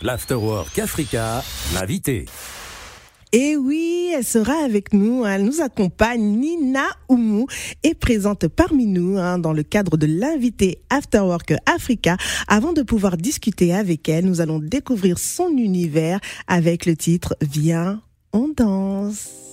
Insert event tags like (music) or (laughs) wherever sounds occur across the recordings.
L'Afterwork Africa, l'invité. Et oui, elle sera avec nous. Elle nous accompagne. Nina Oumou est présente parmi nous hein, dans le cadre de l'invité Afterwork Africa. Avant de pouvoir discuter avec elle, nous allons découvrir son univers avec le titre Viens, on danse.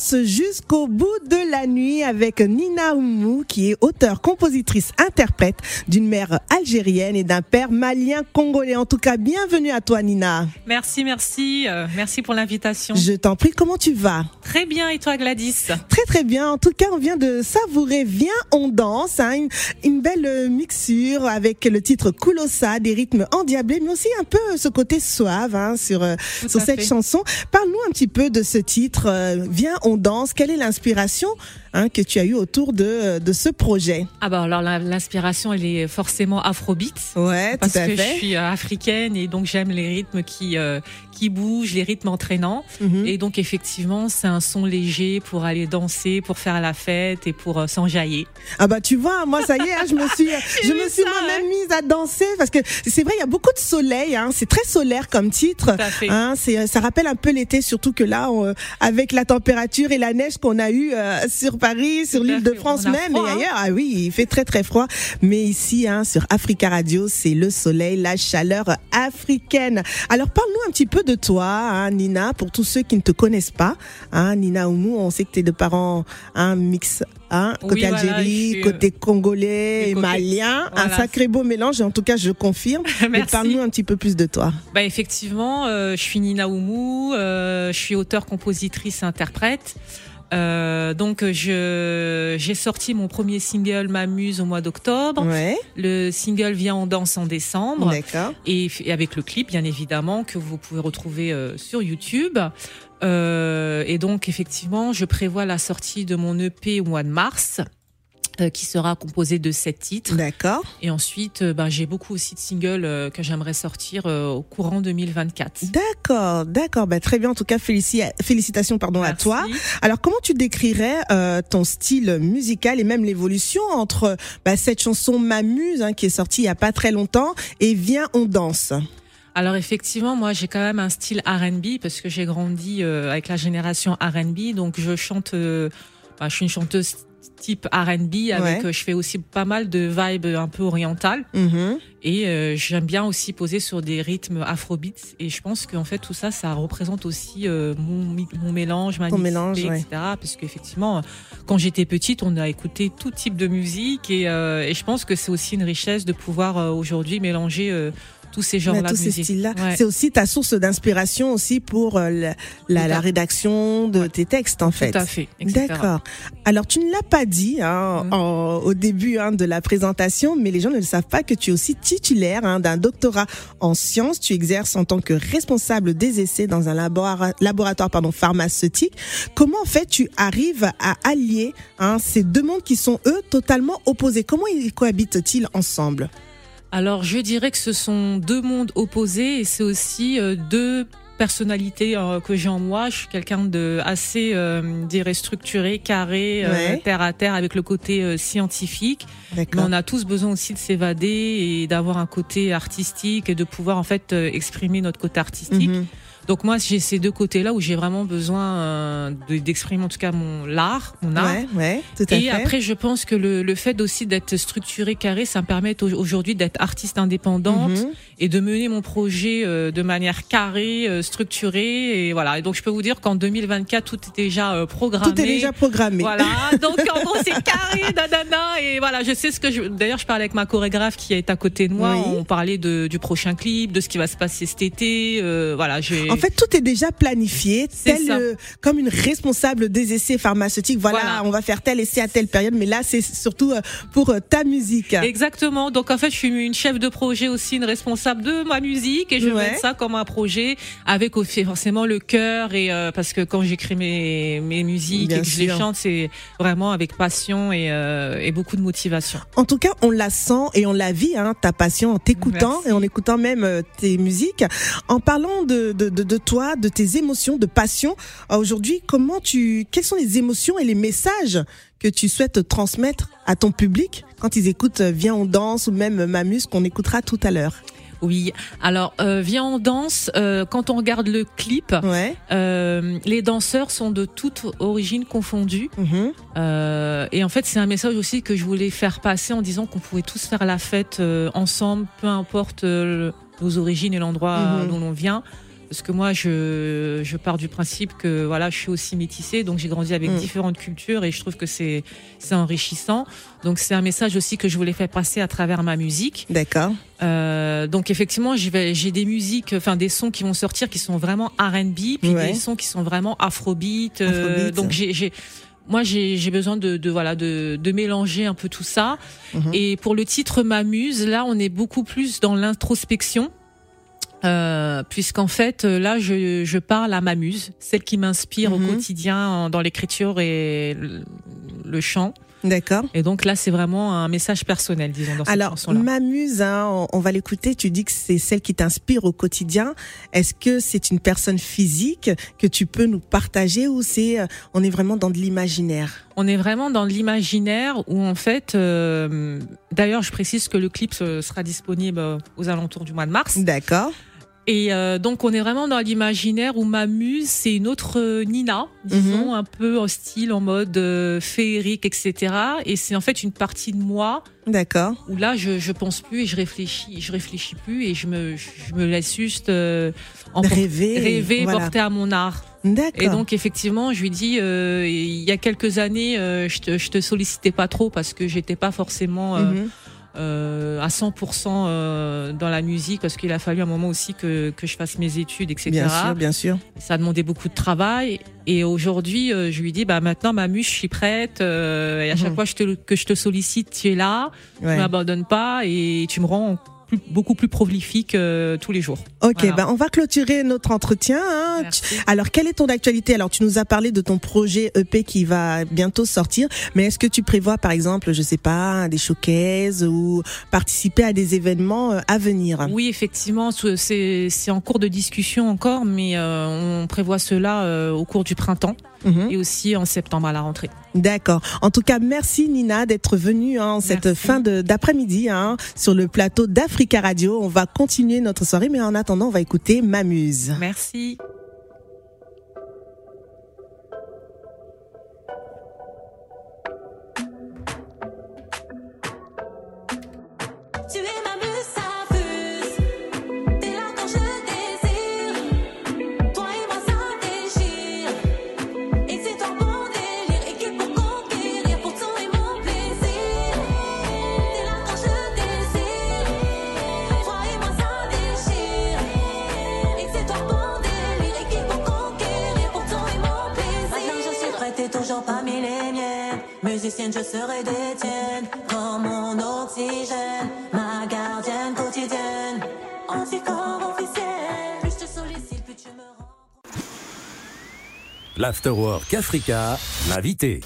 Jusqu'au bout de la nuit avec Nina Oumou, qui est auteure, compositrice, interprète d'une mère algérienne et d'un père malien congolais. En tout cas, bienvenue à toi, Nina. Merci, merci. Euh, merci pour l'invitation. Je t'en prie, comment tu vas? Très bien, et toi, Gladys? Très, très bien. En tout cas, on vient de savourer Viens, on danse. Hein, une, belle mixture avec le titre Koulosa, des rythmes endiablés, mais aussi un peu ce côté suave hein, sur, euh, sur cette chanson. Parle-nous un petit peu de ce titre, euh, Viens, on danse. Quelle est l'inspiration hein, que tu as eue autour de, de ce projet? Ah bah alors l'inspiration elle est forcément afrobeat. Ouais, parce tout à que fait. je suis euh, africaine et donc j'aime les rythmes qui euh, qui bougent, les rythmes entraînants. Mhm. Et donc effectivement c'est un son léger pour aller danser, pour faire la fête et pour euh, s'enjailler. Ah bah tu vois, moi ça y est, hein, je me suis, (laughs) je me suis moi-même mise à danser parce que c'est vrai, il y a beaucoup de soleil, hein, c'est très solaire comme titre. Tout à fait. Hein, ça rappelle un peu l'été, surtout que là, on- avec la température et la neige qu'on a eu euh, sur Paris, sur l'île de. France même froid, et hein. ailleurs. Ah oui, il fait très très froid. Mais ici, hein, sur Africa Radio, c'est le soleil, la chaleur africaine. Alors parle-nous un petit peu de toi, hein, Nina, pour tous ceux qui ne te connaissent pas. Hein, Nina Oumou, on sait que tu es de parents un mix. Hein, Oui, côté voilà, Algérie, côté congolais et et côté- malien, un sacré beau mélange. En tout cas, je confirme. (laughs) Mais Merci. parle-nous un petit peu plus de toi. Bah effectivement, euh, je suis Nina Oumou, euh, je suis auteur, compositrice, interprète. Euh, donc je j'ai sorti mon premier single M'amuse au mois d'octobre. Ouais, Le single vient en danse en décembre d'accord. et, et avec le clip bien évidemment que vous pouvez retrouver euh, sur YouTube. Euh, et donc effectivement, je prévois la sortie de mon EP au mois de mars. euh, qui sera composé de sept titres D'accord. et ensuite ben, j'ai beaucoup aussi de singles euh, que j'aimerais sortir euh, au courant 2024 D'accord, d'accord. Bah, très bien. En tout cas, félici- félicitations pardon, à toi. Alors, comment tu décrirais euh, ton style musical et même l'évolution entre bah, cette chanson M'amuse, hein, qui est sortie il y a pas très longtemps, et Viens, on danse? Alors effectivement, moi j'ai quand même un style R&B parce que j'ai grandi euh, avec la génération R&B, donc je chante. euh, bah, je suis une chanteuse type R&B avec. Ouais. euh, je fais aussi pas mal de vibes un peu orientales Mhm. et euh, j'aime bien aussi poser sur des rythmes afrobeats et je pense qu'en fait tout ça, ça représente aussi euh, mon, mon mélange, ma mélange, ouais. etc. Parce qu'effectivement, quand j'étais petite, on a écouté tout type de musique et, euh, et je pense que c'est aussi une richesse de pouvoir euh, aujourd'hui mélanger euh, tous ces genres-là. tous ces styles-là. Ouais. C'est aussi ta source d'inspiration aussi pour euh, la, rédaction de Ouais. tes textes en fait. Tout à fait. D'accord. Alors tu ne l'as pas dit hein, en- au début hein, de la présentation, mais les gens ne le savent pas que tu es aussi titulaire hein, d'un doctorat en sciences. Tu exerces en tant que responsable des essais dans un labora- laboratoire pardon, pharmaceutique. Comment en fait tu arrives à allier hein, ces deux mondes qui sont eux totalement opposés? Comment ils cohabitent-ils ensemble? Alors, je dirais que ce sont deux mondes opposés et c'est aussi euh, deux personnalités euh, que j'ai en moi. Je suis quelqu'un de assez, euh, dirais, structuré, carré, euh, terre à terre, avec le côté euh, scientifique. Mais on a tous besoin aussi de s'évader et d'avoir un côté artistique et de pouvoir en fait exprimer notre côté artistique. Mhm. Donc moi, j'ai ces deux côtés-là où j'ai vraiment besoin euh, de- d'exprimer en tout cas mon l'art, mon art. Ouais, ouais, tout à Et fait. après, je pense que le, le fait aussi d'être structuré, carré, ça me permet au- aujourd'hui d'être artiste indépendante Mhm. et de mener mon projet euh, de manière carrée, euh, structurée. Et voilà. Et donc, je peux vous dire qu'en 2024, tout est déjà euh, programmé. Tout est déjà programmé. Voilà. (laughs) Donc, en gros, c'est carré, nanana. Et voilà, je sais ce que je. D'ailleurs, je parlais avec ma chorégraphe qui est à côté de moi. Oui. On parlait de, du prochain clip, de ce qui va se passer cet été. Euh, voilà, j'ai. En fait, tout est déjà planifié, tel euh, comme une responsable des essais pharmaceutiques. Voilà, Voilà. on va faire tel essai à telle période, mais là, c'est surtout euh, pour euh, ta musique. Exactement. Donc en fait, je suis une chef de projet aussi, une responsable de ma musique et je Ouais. mets ça comme un projet avec aussi forcément le cœur et euh, parce que quand j'écris mes mes musiques Bien et que je les chante, c'est vraiment avec passion et, euh, et beaucoup de motivation. En tout cas, on la sent et on la vit, hein, ta passion en t'écoutant et en écoutant même tes musiques. En parlant de, de, de, de toi, de tes émotions, de passion, euh, aujourd'hui, comment tu, quelles sont les émotions et les messages que tu souhaites transmettre à ton public quand ils écoutent euh, Viens on danse ou même Mamus qu'on écoutera tout à l'heure? Oui. Alors, euh, viens on danse. euh, quand on regarde le clip, Ouais. euh, les danseurs sont de toute origine confondues. Mhm. Euh, et en fait, c'est un message aussi que je voulais faire passer en disant qu'on pouvait tous faire la fête ensemble, peu importe nos origines et l'endroit Mhm. d'où l'on vient. Parce que moi, je, je pars du principe que voilà, je suis aussi métissée, donc j'ai grandi avec Mhm. différentes cultures et je trouve que c'est enrichissant. Donc c'est un message aussi que je voulais faire passer à travers ma musique. D'accord. Euh, donc effectivement, j'ai des musiques, enfin des sons qui vont sortir qui sont vraiment R&B, puis Ouais. des sons qui sont vraiment Afrobeat. euh, Afrobeat. donc j'ai, moi j'ai, besoin de, de voilà de, de mélanger un peu tout ça. Mhm. Et pour le titre m'amuse, là on est beaucoup plus dans l'introspection. Euh, puisqu'en fait euh, là je, je parle à ma muse, celle qui m'inspire Mhm. au quotidien en- dans l'écriture et le, le chant. D'accord. Et donc là c'est vraiment un message personnel, disons dans cette Alors, chanson-là. Mamuse, hein, on, on va l'écouter. Tu dis que c'est celle qui t'inspire au quotidien. Est-ce que c'est une personne physique que tu peux nous partager ou c'est, euh, on est vraiment dans de l'imaginaire? On est vraiment dans l'imaginaire où en fait, euh, d'ailleurs je précise que le clip sera disponible aux alentours du mois de mars. D'accord. Et euh, donc on est vraiment dans l'imaginaire où ma muse c'est une autre euh, Nina, disons un peu en style en mode euh, féerique etc. Et c'est en fait une partie de moi D'accord. où là je je pense plus et je réfléchis, je réfléchis plus et je me je me laisse juste euh, Rêver. rêver, voilà. porter à mon art. D'accord. Et donc effectivement, je lui dis, euh, il y a quelques années, euh, je, te, je te sollicitais pas trop parce que j'étais pas forcément euh, Mhm. Euh, à 100% euh, dans la musique parce qu'il a fallu un moment aussi que, que je fasse mes études, etc. Bien sûr, bien sûr. Ça a demandé beaucoup de travail. Et aujourd'hui, euh, je lui dis, bah maintenant, ma muse, je suis prête. euh, et à chaque Mhm. fois je te, que je te sollicite, tu es là. Ouais. Tu m'abandonnes pas et tu me rends plus- beaucoup plus prolifique euh, tous les jours. Ok, Voilà. ben on va clôturer notre entretien. hein. Alors, quelle est ton actualité? Alors, tu nous as parlé de ton projet EP qui va bientôt sortir, mais est-ce que tu prévois, par exemple, je sais pas, des showcases ou participer à des événements euh, à venir? Oui, effectivement, c'est en cours de discussion encore, mais euh, on prévoit cela euh, au cours du printemps Mhm. et aussi en septembre à la rentrée. D'accord. En tout cas, merci Nina d'être venue hein, en cette Merci. fin d'après-midi hein, sur le plateau On va continuer notre soirée, mais en attendant, on va écouter Mamuse. Merci. toujours parmi les miennes. Musicienne, je serai des tiennes. Comme mon oxygène, ma gardienne quotidienne. Anticorps officiel. Plus je te sollicite, plus tu me rends. L'Afterwork Africa, l'invité.